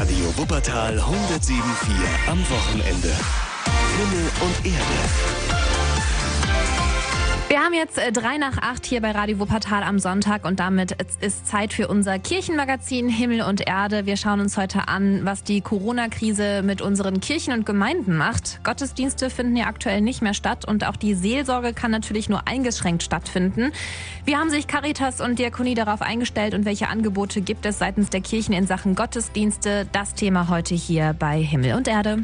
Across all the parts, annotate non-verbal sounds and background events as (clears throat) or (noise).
Radio Wuppertal 107.4 am Wochenende. Himmel und Erde. Wir haben jetzt äh, drei nach acht hier bei Radio Wuppertal am Sonntag und damit ist Zeit für unser Kirchenmagazin Himmel und Erde. Wir schauen uns heute an, was die Corona-Krise mit unseren Kirchen und Gemeinden macht. Gottesdienste finden ja aktuell nicht mehr statt und auch die Seelsorge kann natürlich nur eingeschränkt stattfinden. Wie haben sich Caritas und Diakonie darauf eingestellt und welche Angebote gibt es seitens der Kirchen in Sachen Gottesdienste? Das Thema heute hier bei Himmel und Erde.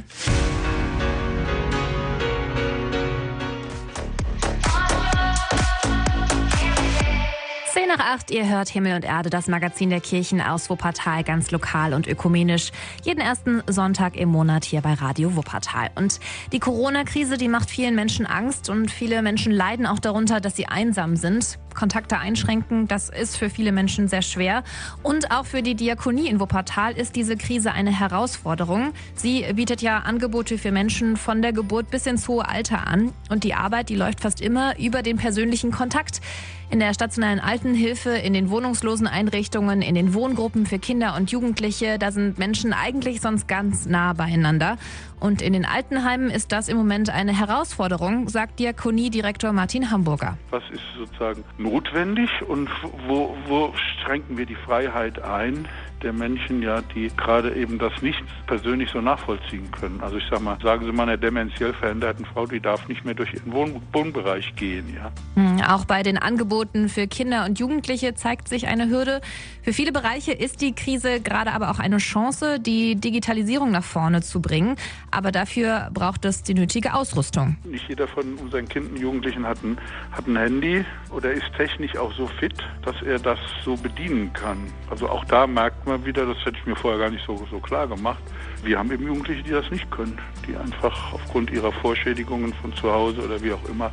Nach 8, ihr hört Himmel und Erde, das Magazin der Kirchen aus Wuppertal, ganz lokal und ökumenisch. Jeden ersten Sonntag im Monat hier bei Radio Wuppertal. Und die Corona-Krise, die macht vielen Menschen Angst und viele Menschen leiden auch darunter, dass sie einsam sind. Kontakte einschränken, das ist für viele Menschen sehr schwer. Und auch für die Diakonie in Wuppertal ist diese Krise eine Herausforderung. Sie bietet ja Angebote für Menschen von der Geburt bis ins hohe Alter an. Und die Arbeit, die läuft fast immer über den persönlichen Kontakt. In der stationären Altenhilfe, in den wohnungslosen Einrichtungen, in den Wohngruppen für Kinder und Jugendliche, da sind Menschen eigentlich sonst ganz nah beieinander. Und in den Altenheimen ist das im Moment eine Herausforderung, sagt Diakoniedirektor Martin Hamburger. Was ist sozusagen notwendig und wo, wo schränken wir die Freiheit ein? Der Menschen ja, die gerade eben das nicht persönlich so nachvollziehen können. Also ich sag mal, sagen Sie mal einer dementiell veränderten Frau, die darf nicht mehr durch ihren Wohn Wohnbereich gehen, ja. Hm, auch bei den Angeboten für Kinder und Jugendliche zeigt sich eine Hürde. Für viele Bereiche ist die Krise gerade aber auch eine Chance, die Digitalisierung nach vorne zu bringen. Aber dafür braucht es die nötige Ausrüstung. Nicht jeder von unseren Kindern und Jugendlichen hat ein, hat ein Handy oder ist technisch auch so fit, dass er das so bedienen kann. Also auch da merkt man wieder, das hätte ich mir vorher gar nicht so, so klar gemacht. Wir haben eben Jugendliche, die das nicht können, die einfach aufgrund ihrer Vorschädigungen von zu Hause oder wie auch immer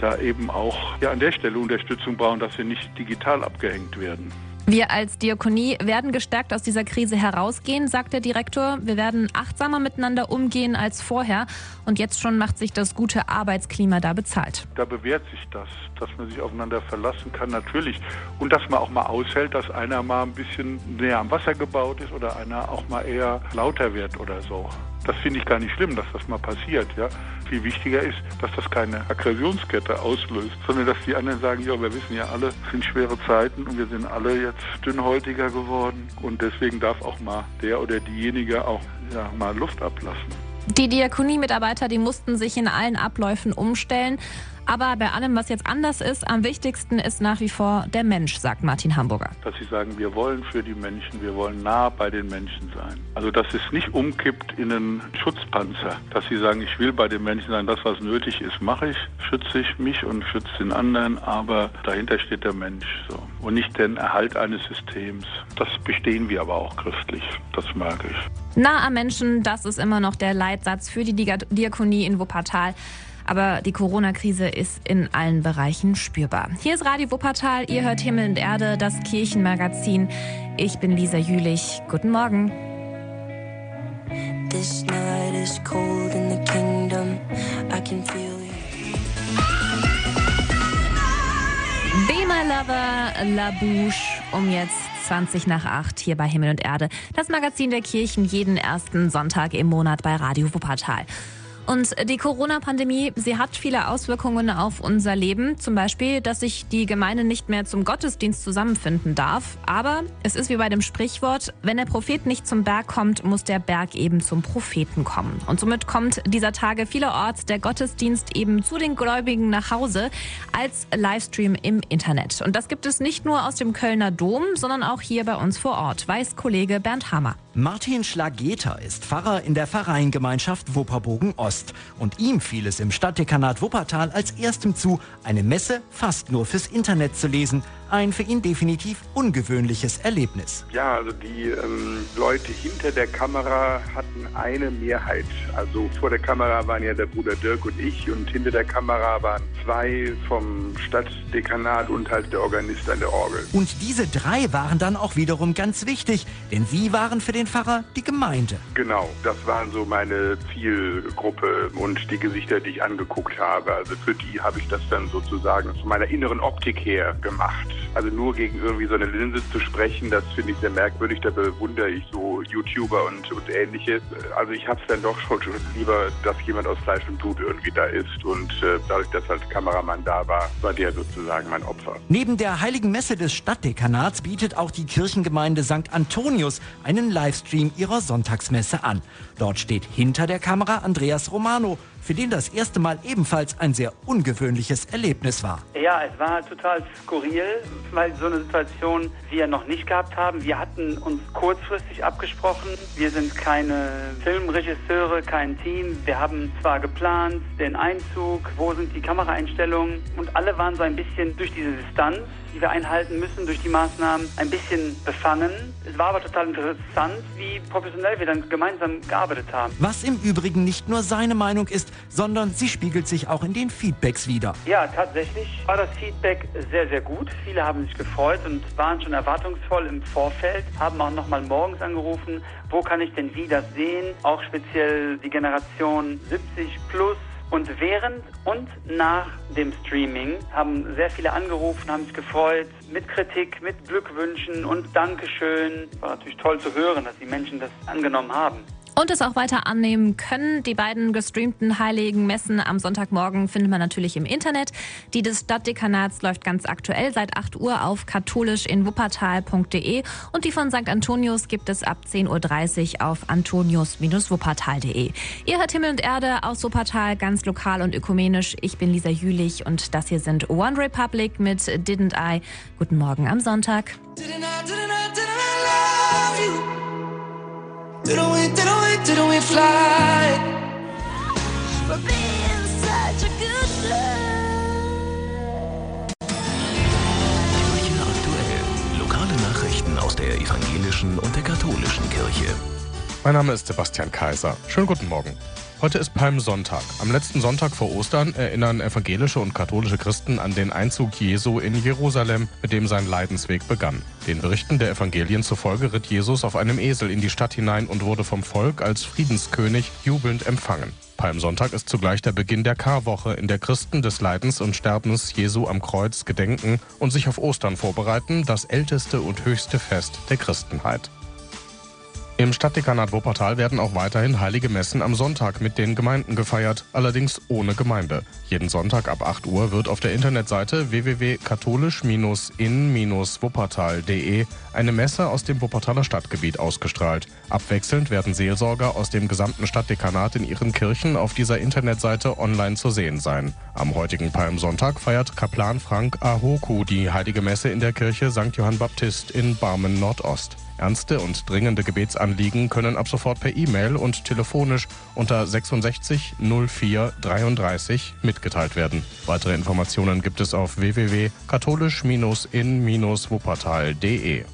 da eben auch ja, an der Stelle Unterstützung brauchen, dass sie nicht digital abgehängt werden. Wir als Diakonie werden gestärkt aus dieser Krise herausgehen, sagt der Direktor. Wir werden achtsamer miteinander umgehen als vorher. Und jetzt schon macht sich das gute Arbeitsklima da bezahlt. Da bewährt sich das, dass man sich aufeinander verlassen kann, natürlich. Und dass man auch mal aushält, dass einer mal ein bisschen näher am Wasser gebaut ist oder einer auch mal eher lauter wird oder so. Das finde ich gar nicht schlimm, dass das mal passiert. Ja? Viel wichtiger ist, dass das keine Aggressionskette auslöst, sondern dass die anderen sagen, ja, wir wissen ja alle, es sind schwere Zeiten und wir sind alle jetzt dünnhäutiger geworden und deswegen darf auch mal der oder diejenige auch ja, mal Luft ablassen. Die Diakonie-Mitarbeiter, die mussten sich in allen Abläufen umstellen. Aber bei allem, was jetzt anders ist, am wichtigsten ist nach wie vor der Mensch, sagt Martin Hamburger. Dass sie sagen, wir wollen für die Menschen, wir wollen nah bei den Menschen sein. Also dass es nicht umkippt in einen Schutzpanzer. Dass sie sagen, ich will bei den Menschen sein, das was nötig ist, mache ich, schütze ich mich und schütze den anderen, aber dahinter steht der Mensch so. und nicht den Erhalt eines Systems. Das bestehen wir aber auch christlich, das mag ich. Nah am Menschen, das ist immer noch der Leitsatz für die Diakonie in Wuppertal. Aber die Corona-Krise ist in allen Bereichen spürbar. Hier ist Radio Wuppertal, ihr hört Himmel und Erde, das Kirchenmagazin. Ich bin Lisa Jülich. Guten Morgen. This night is cold in the kingdom. I can feel Be My Lover, La Bouche, um jetzt 20 nach 8 hier bei Himmel und Erde. Das Magazin der Kirchen jeden ersten Sonntag im Monat bei Radio Wuppertal. Und die Corona-Pandemie, sie hat viele Auswirkungen auf unser Leben. Zum Beispiel, dass sich die Gemeinde nicht mehr zum Gottesdienst zusammenfinden darf. Aber es ist wie bei dem Sprichwort, wenn der Prophet nicht zum Berg kommt, muss der Berg eben zum Propheten kommen. Und somit kommt dieser Tage vielerorts der Gottesdienst eben zu den Gläubigen nach Hause als Livestream im Internet. Und das gibt es nicht nur aus dem Kölner Dom, sondern auch hier bei uns vor Ort, weiß Kollege Bernd Hammer. Martin Schlageter ist Pfarrer in der Pfarreiengemeinschaft Wupperbogen Ost. Und ihm fiel es im Stadtdekanat Wuppertal als erstem zu, eine Messe fast nur fürs Internet zu lesen, ein für ihn definitiv ungewöhnliches Erlebnis. Ja, also die ähm, Leute hinter der Kamera hatten eine Mehrheit. Also vor der Kamera waren ja der Bruder Dirk und ich und hinter der Kamera waren zwei vom Stadtdekanat und halt der Organist an der Orgel. Und diese drei waren dann auch wiederum ganz wichtig, denn sie waren für den Pfarrer die Gemeinde. Genau, das waren so meine Zielgruppe und die Gesichter, die ich angeguckt habe. Also für die habe ich das dann sozusagen zu meiner inneren Optik her gemacht. Also nur gegen irgendwie so eine Linse zu sprechen, das finde ich sehr merkwürdig. Da bewundere ich so YouTuber und, und ähnliches. Also ich habe es dann doch schon, lieber, dass jemand aus Fleisch und Blut irgendwie da ist. Und äh, dadurch, dass halt Kameramann da war, war der sozusagen mein Opfer. Neben der Heiligen Messe des Stadtdekanats bietet auch die Kirchengemeinde St. Antonius einen Livestream ihrer Sonntagsmesse an. Dort steht hinter der Kamera Andreas Romano, für den das erste Mal ebenfalls ein sehr ungewöhnliches Erlebnis war. Ja, es war total skurril, weil so eine Situation wir noch nicht gehabt haben. Wir hatten uns kurzfristig abgesprochen. Wir sind keine Filmregisseure, kein Team. Wir haben zwar geplant, den Einzug, wo sind die Kameraeinstellungen und alle waren so ein bisschen durch diese Distanz die wir einhalten müssen durch die Maßnahmen, ein bisschen befangen. Es war aber total interessant, wie professionell wir dann gemeinsam gearbeitet haben. Was im Übrigen nicht nur seine Meinung ist, sondern sie spiegelt sich auch in den Feedbacks wieder. Ja, tatsächlich war das Feedback sehr, sehr gut. Viele haben sich gefreut und waren schon erwartungsvoll im Vorfeld, haben auch nochmal morgens angerufen, wo kann ich denn wie das sehen? Auch speziell die Generation 70 plus und während und nach dem Streaming haben sehr viele angerufen, haben sich gefreut, mit Kritik, mit Glückwünschen und Dankeschön. War natürlich toll zu hören, dass die Menschen das angenommen haben und es auch weiter annehmen können. Die beiden gestreamten heiligen Messen am Sonntagmorgen findet man natürlich im Internet. Die des Stadtdekanats läuft ganz aktuell seit 8 Uhr auf katholischinwuppertal.de und die von St. Antonius gibt es ab 10.30 Uhr auf antonius-wuppertal.de. Ihr hört Himmel und Erde aus Wuppertal, ganz lokal und ökumenisch. Ich bin Lisa Jülich und das hier sind One Republic mit Didn't I. Guten Morgen am Sonntag. Didn't I, didn't I, didn't I Didn't we, didn't we, didn't we fly? For being such a good Kirche aktuell. Lokale Nachrichten aus der evangelischen und der katholischen Kirche. Mein Name ist Sebastian Kaiser. Schönen guten Morgen. Heute ist Palmsonntag. Am letzten Sonntag vor Ostern erinnern evangelische und katholische Christen an den Einzug Jesu in Jerusalem, mit dem sein Leidensweg begann. Den Berichten der Evangelien zufolge ritt Jesus auf einem Esel in die Stadt hinein und wurde vom Volk als Friedenskönig jubelnd empfangen. Palmsonntag ist zugleich der Beginn der Karwoche, in der Christen des Leidens und Sterbens Jesu am Kreuz gedenken und sich auf Ostern vorbereiten, das älteste und höchste Fest der Christenheit. Im Stadtdekanat Wuppertal werden auch weiterhin heilige Messen am Sonntag mit den Gemeinden gefeiert, allerdings ohne Gemeinde. Jeden Sonntag ab 8 Uhr wird auf der Internetseite www.katholisch-in-wuppertal.de eine Messe aus dem Wuppertaler Stadtgebiet ausgestrahlt. Abwechselnd werden Seelsorger aus dem gesamten Stadtdekanat in ihren Kirchen auf dieser Internetseite online zu sehen sein. Am heutigen Palmsonntag feiert Kaplan Frank Ahoku die heilige Messe in der Kirche St. Johann Baptist in Barmen Nordost. Ernste und dringende Gebetsanliegen können ab sofort per E-Mail und telefonisch unter 66 04 33 mitgeteilt werden. Weitere Informationen gibt es auf www.katholisch-in-wuppertal.de.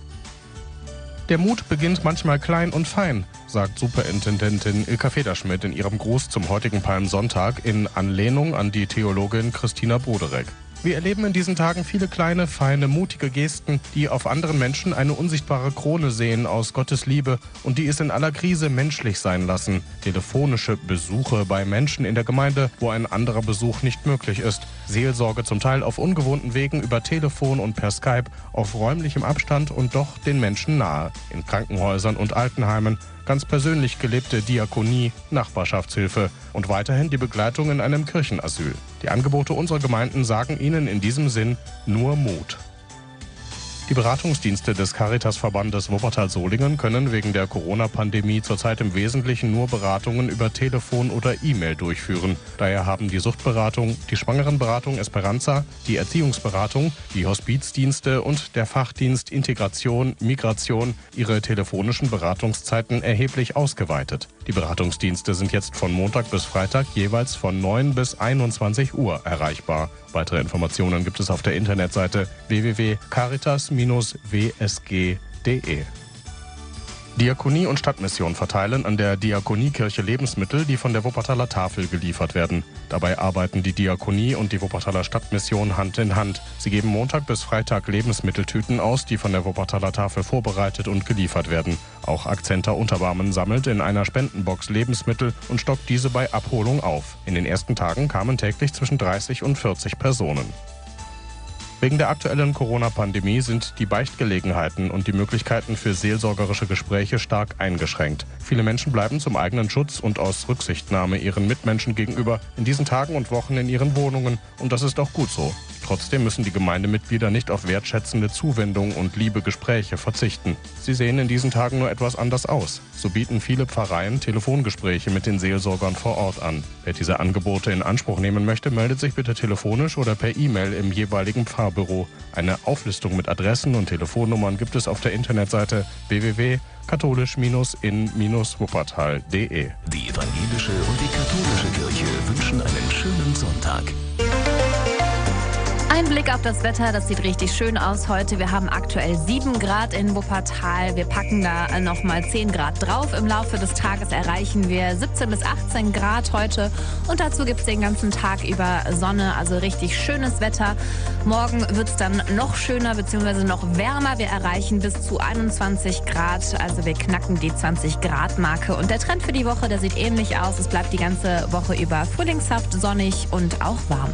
Der Mut beginnt manchmal klein und fein, sagt Superintendentin Ilka Federschmidt in ihrem Gruß zum heutigen Palmsonntag in Anlehnung an die Theologin Christina Boderek. Wir erleben in diesen Tagen viele kleine, feine, mutige Gesten, die auf anderen Menschen eine unsichtbare Krone sehen aus Gottes Liebe und die es in aller Krise menschlich sein lassen. Telefonische Besuche bei Menschen in der Gemeinde, wo ein anderer Besuch nicht möglich ist. Seelsorge zum Teil auf ungewohnten Wegen über Telefon und per Skype, auf räumlichem Abstand und doch den Menschen nahe. In Krankenhäusern und Altenheimen ganz persönlich gelebte Diakonie, Nachbarschaftshilfe und weiterhin die Begleitung in einem Kirchenasyl. Die Angebote unserer Gemeinden sagen Ihnen in diesem Sinn nur Mut. Die Beratungsdienste des Caritas-Verbandes Wuppertal-Solingen können wegen der Corona-Pandemie zurzeit im Wesentlichen nur Beratungen über Telefon oder E-Mail durchführen. Daher haben die Suchtberatung, die Schwangerenberatung Esperanza, die Erziehungsberatung, die Hospizdienste und der Fachdienst Integration, Migration ihre telefonischen Beratungszeiten erheblich ausgeweitet. Die Beratungsdienste sind jetzt von Montag bis Freitag jeweils von 9 bis 21 Uhr erreichbar. Weitere Informationen gibt es auf der Internetseite www.caritas-wsg.de. Diakonie und Stadtmission verteilen an der Diakoniekirche Lebensmittel, die von der Wuppertaler Tafel geliefert werden. Dabei arbeiten die Diakonie und die Wuppertaler Stadtmission Hand in Hand. Sie geben Montag bis Freitag Lebensmitteltüten aus, die von der Wuppertaler Tafel vorbereitet und geliefert werden. Auch Akzenter Unterbarmen sammelt in einer Spendenbox Lebensmittel und stockt diese bei Abholung auf. In den ersten Tagen kamen täglich zwischen 30 und 40 Personen. Wegen der aktuellen Corona-Pandemie sind die Beichtgelegenheiten und die Möglichkeiten für seelsorgerische Gespräche stark eingeschränkt. Viele Menschen bleiben zum eigenen Schutz und aus Rücksichtnahme ihren Mitmenschen gegenüber in diesen Tagen und Wochen in ihren Wohnungen und das ist auch gut so. Trotzdem müssen die Gemeindemitglieder nicht auf wertschätzende Zuwendung und liebe Gespräche verzichten. Sie sehen in diesen Tagen nur etwas anders aus. So bieten viele Pfarreien Telefongespräche mit den Seelsorgern vor Ort an. Wer diese Angebote in Anspruch nehmen möchte, meldet sich bitte telefonisch oder per E-Mail im jeweiligen Pfarrbüro. Eine Auflistung mit Adressen und Telefonnummern gibt es auf der Internetseite www.katholisch-in-wuppertal.de. Die evangelische und die katholische Kirche wünschen einen schönen Sonntag. Ein Blick auf das Wetter, das sieht richtig schön aus heute. Wir haben aktuell 7 Grad in Wuppertal. Wir packen da nochmal 10 Grad drauf. Im Laufe des Tages erreichen wir 17 bis 18 Grad heute. Und dazu gibt es den ganzen Tag über Sonne, also richtig schönes Wetter. Morgen wird es dann noch schöner bzw. noch wärmer. Wir erreichen bis zu 21 Grad. Also wir knacken die 20 Grad Marke. Und der Trend für die Woche, der sieht ähnlich aus. Es bleibt die ganze Woche über frühlingshaft, sonnig und auch warm.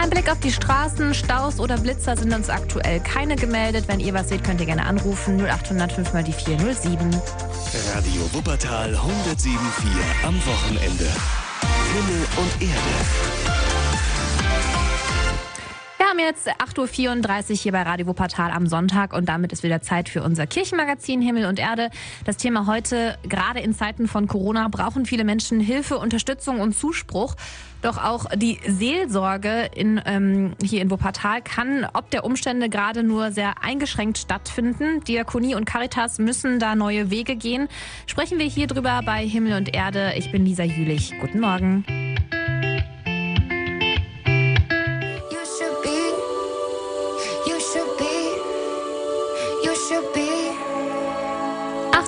Ein Blick auf die Straßen, Staus oder Blitzer sind uns aktuell keine gemeldet. Wenn ihr was seht, könnt ihr gerne anrufen. 0805 mal die 407. Radio Wuppertal 107.4 am Wochenende. Himmel und Erde. Jetzt 8.34 Uhr hier bei Radio Wuppertal am Sonntag und damit ist wieder Zeit für unser Kirchenmagazin Himmel und Erde. Das Thema heute, gerade in Zeiten von Corona, brauchen viele Menschen Hilfe, Unterstützung und Zuspruch. Doch auch die Seelsorge in, ähm, hier in Wuppertal kann ob der Umstände gerade nur sehr eingeschränkt stattfinden. Diakonie und Caritas müssen da neue Wege gehen. Sprechen wir hier drüber bei Himmel und Erde. Ich bin Lisa Jülich. Guten Morgen.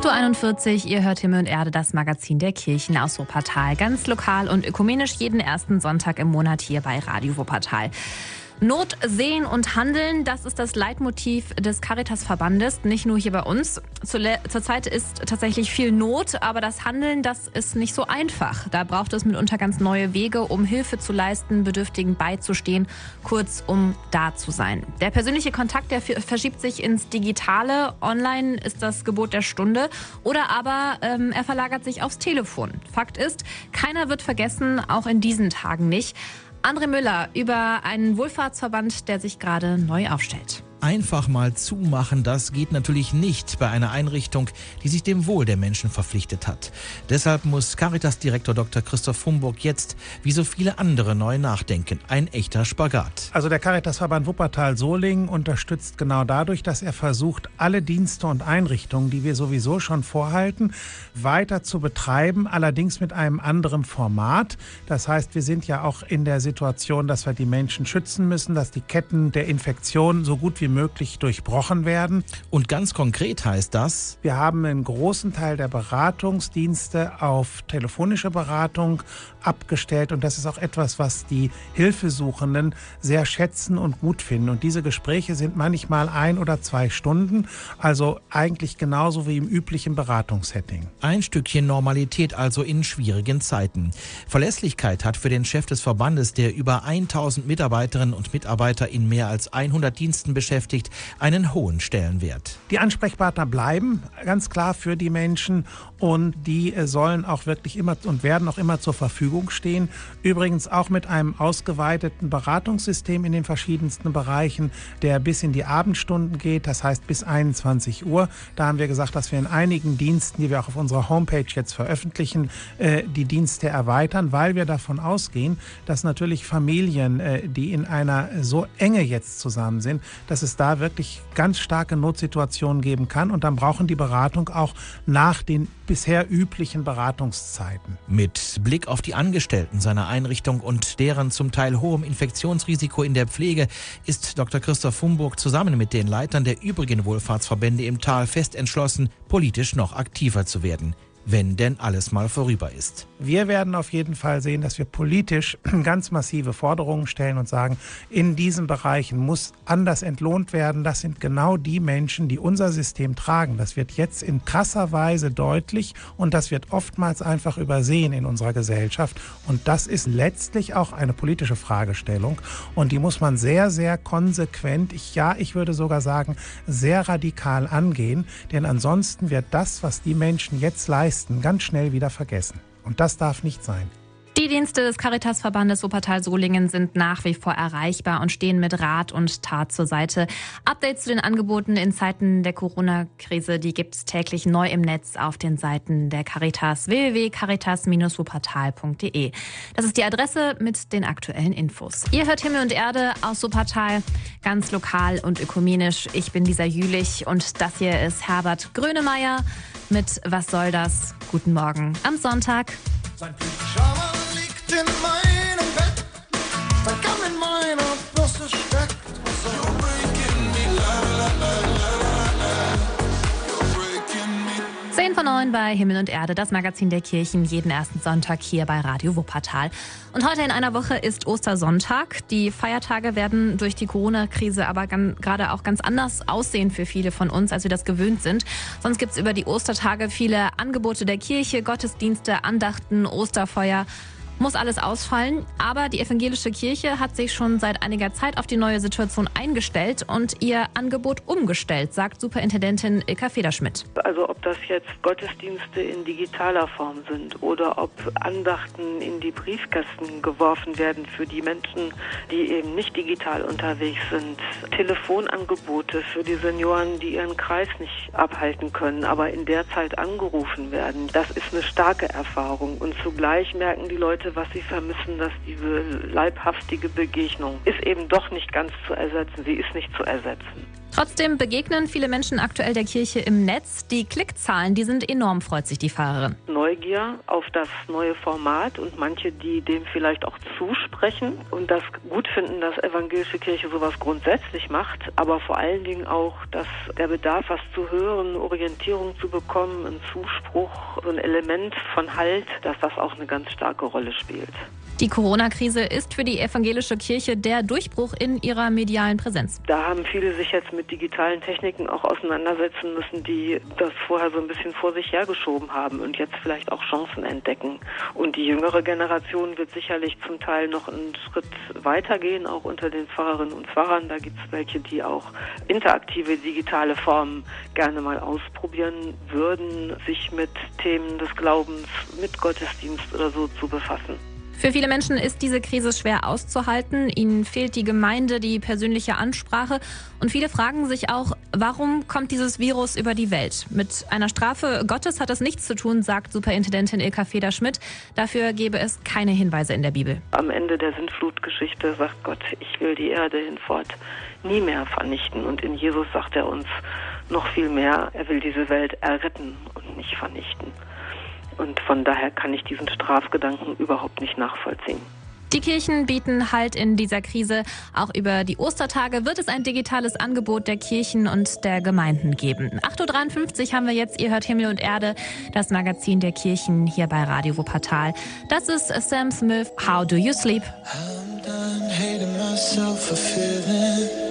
8.41 Uhr, ihr hört Himmel und Erde, das Magazin der Kirchen aus Wuppertal. Ganz lokal und ökumenisch jeden ersten Sonntag im Monat hier bei Radio Wuppertal. Not sehen und handeln, das ist das Leitmotiv des Caritas-Verbandes, nicht nur hier bei uns. Zurzeit ist tatsächlich viel Not, aber das Handeln, das ist nicht so einfach. Da braucht es mitunter ganz neue Wege, um Hilfe zu leisten, Bedürftigen beizustehen, kurz um da zu sein. Der persönliche Kontakt, der verschiebt sich ins Digitale. Online ist das Gebot der Stunde oder aber ähm, er verlagert sich aufs Telefon. Fakt ist, keiner wird vergessen, auch in diesen Tagen nicht. André Müller über einen Wohlfahrtsverband, der sich gerade neu aufstellt. Einfach mal zumachen, das geht natürlich nicht bei einer Einrichtung, die sich dem Wohl der Menschen verpflichtet hat. Deshalb muss Caritas-Direktor Dr. Christoph Humburg jetzt, wie so viele andere, neu nachdenken. Ein echter Spagat. Also der Caritasverband Wuppertal-Solingen unterstützt genau dadurch, dass er versucht, alle Dienste und Einrichtungen, die wir sowieso schon vorhalten, weiter zu betreiben, allerdings mit einem anderen Format. Das heißt, wir sind ja auch in der Situation, dass wir die Menschen schützen müssen, dass die Ketten der Infektion so gut wie möglich durchbrochen werden. Und ganz konkret heißt das, Wir haben einen großen Teil der Beratungsdienste auf telefonische Beratung abgestellt und das ist auch etwas, was die Hilfesuchenden sehr schätzen und gut finden. Und diese Gespräche sind manchmal ein oder zwei Stunden, also eigentlich genauso wie im üblichen Beratungssetting. ein Stückchen Normalität also in schwierigen Zeiten. Verlässlichkeit hat für den Chef des Verbandes, der über 1000 Mitarbeiterinnen und Mitarbeiter in mehr als 100 Diensten beschäftigt, einen hohen Stellenwert. Die Ansprechpartner bleiben ganz klar für die Menschen und die äh, sollen auch wirklich immer und werden auch immer zur Verfügung stehen. Übrigens auch mit einem ausgeweiteten Beratungssystem in den verschiedensten Bereichen, der bis in die Abendstunden geht, das heißt bis 21 Uhr. Da haben wir gesagt, dass wir in einigen Diensten, die wir auch auf unserer Homepage jetzt veröffentlichen, äh, die Dienste erweitern, weil wir davon ausgehen, dass natürlich Familien, äh, die in einer so Enge jetzt zusammen sind, dass es da wirklich ganz starke Notsituationen geben kann und dann brauchen die Beratung auch nach den bisher üblichen Beratungszeiten. Mit Blick auf die Angestellten seiner Einrichtung und deren zum Teil hohem Infektionsrisiko in der Pflege ist Dr. Christoph Humburg zusammen mit den Leitern der übrigen Wohlfahrtsverbände im Tal fest entschlossen, politisch noch aktiver zu werden. wenn denn alles mal vorüber ist. Wir werden auf jeden Fall sehen, dass wir politisch (clears throat) ganz massive Forderungen stellen und sagen, in diesen Bereichen muss anders entlohnt werden. Das sind genau die Menschen, die unser System tragen. Das wird jetzt in krasser Weise deutlich und das wird oftmals einfach übersehen in unserer Gesellschaft. Und das ist letztlich auch eine politische Fragestellung und die muss man sehr, sehr konsequent, ich, ja, ich würde sogar sagen, sehr radikal angehen, denn ansonsten wird das, was die Menschen jetzt leisten, ganz schnell wieder vergessen. Und das darf nicht sein. Die Dienste des Caritasverbandes Wuppertal-Solingen sind nach wie vor erreichbar und stehen mit Rat und Tat zur Seite. Updates zu den Angeboten in Zeiten der Corona-Krise, die gibt es täglich neu im Netz auf den Seiten der Caritas www.caritas-wuppertal.de. Das ist die Adresse mit den aktuellen Infos. Ihr hört Himmel und Erde aus Wuppertal, ganz lokal und ökumenisch. Ich bin Lisa Jülich und das hier ist Herbert Grönemeyer mit Was soll das? Guten Morgen am Sonntag. Liegt in meinem Bett, sein Kamm in meiner Bürste steckt. You're breaking me, la la la la la. You're breaking me. 10 von 9 bei Himmel und Erde, das Magazin der Kirchen, jeden ersten Sonntag hier bei Radio Wuppertal. Und heute in einer Woche ist Ostersonntag. Die Feiertage werden durch die Corona-Krise aber gerade auch ganz anders aussehen für viele von uns, als wir das gewöhnt sind. Sonst gibt es über die Ostertage viele Angebote der Kirche, Gottesdienste, Andachten, Osterfeuer. Muss alles ausfallen, aber die evangelische Kirche hat sich schon seit einiger Zeit auf die neue Situation eingestellt und ihr Angebot umgestellt, sagt Superintendentin Ilka Federschmidt. Also ob das jetzt Gottesdienste in digitaler Form sind oder ob Andachten in die Briefkästen geworfen werden für die Menschen, die eben nicht digital unterwegs sind. Telefonangebote für die Senioren, die ihren Kreis nicht abhalten können, aber in der Zeit angerufen werden. Das ist eine starke Erfahrung und zugleich merken die Leute, was sie vermissen, dass diese leibhaftige Begegnung ist eben doch nicht ganz zu ersetzen. Sie ist nicht zu ersetzen. Trotzdem begegnen viele Menschen aktuell der Kirche im Netz. Die Klickzahlen, die sind enorm, freut sich die Pfarrerin. Neugier auf das neue Format und manche, die dem vielleicht auch zusprechen und das gut finden, dass evangelische Kirche sowas grundsätzlich macht, aber vor allen Dingen auch, dass der Bedarf, was zu hören, Orientierung zu bekommen, ein Zuspruch, so ein Element von Halt, dass das auch eine ganz starke Rolle spielt. Die Corona-Krise ist für die evangelische Kirche der Durchbruch in ihrer medialen Präsenz. Da haben viele sich jetzt mit digitalen Techniken auch auseinandersetzen müssen, die das vorher so ein bisschen vor sich hergeschoben haben und jetzt vielleicht auch Chancen entdecken. Und die jüngere Generation wird sicherlich zum Teil noch einen Schritt weitergehen, auch unter den Pfarrerinnen und Pfarrern. Da gibt es welche, die auch interaktive digitale Formen gerne mal ausprobieren würden, sich mit Themen des Glaubens, mit Gottesdienst oder so zu befassen. Für viele Menschen ist diese Krise schwer auszuhalten. Ihnen fehlt die Gemeinde, die persönliche Ansprache. Und viele fragen sich auch, warum kommt dieses Virus über die Welt? Mit einer Strafe Gottes hat das nichts zu tun, sagt Superintendentin Ilka Federschmidt. Dafür gebe es keine Hinweise in der Bibel. Am Ende der Sintflutgeschichte sagt Gott, ich will die Erde hinfort nie mehr vernichten. Und in Jesus sagt er uns noch viel mehr, er will diese Welt erretten und nicht vernichten. Und von daher kann ich diesen Strafgedanken überhaupt nicht nachvollziehen. Die Kirchen bieten Halt in dieser Krise. Auch über die Ostertage wird es ein digitales Angebot der Kirchen und der Gemeinden geben. 8.53 Uhr haben wir jetzt, ihr hört Himmel und Erde, das Magazin der Kirchen hier bei Radio Wuppertal. Das ist Sam Smith, How Do You Sleep? I'm done hating myself for feeling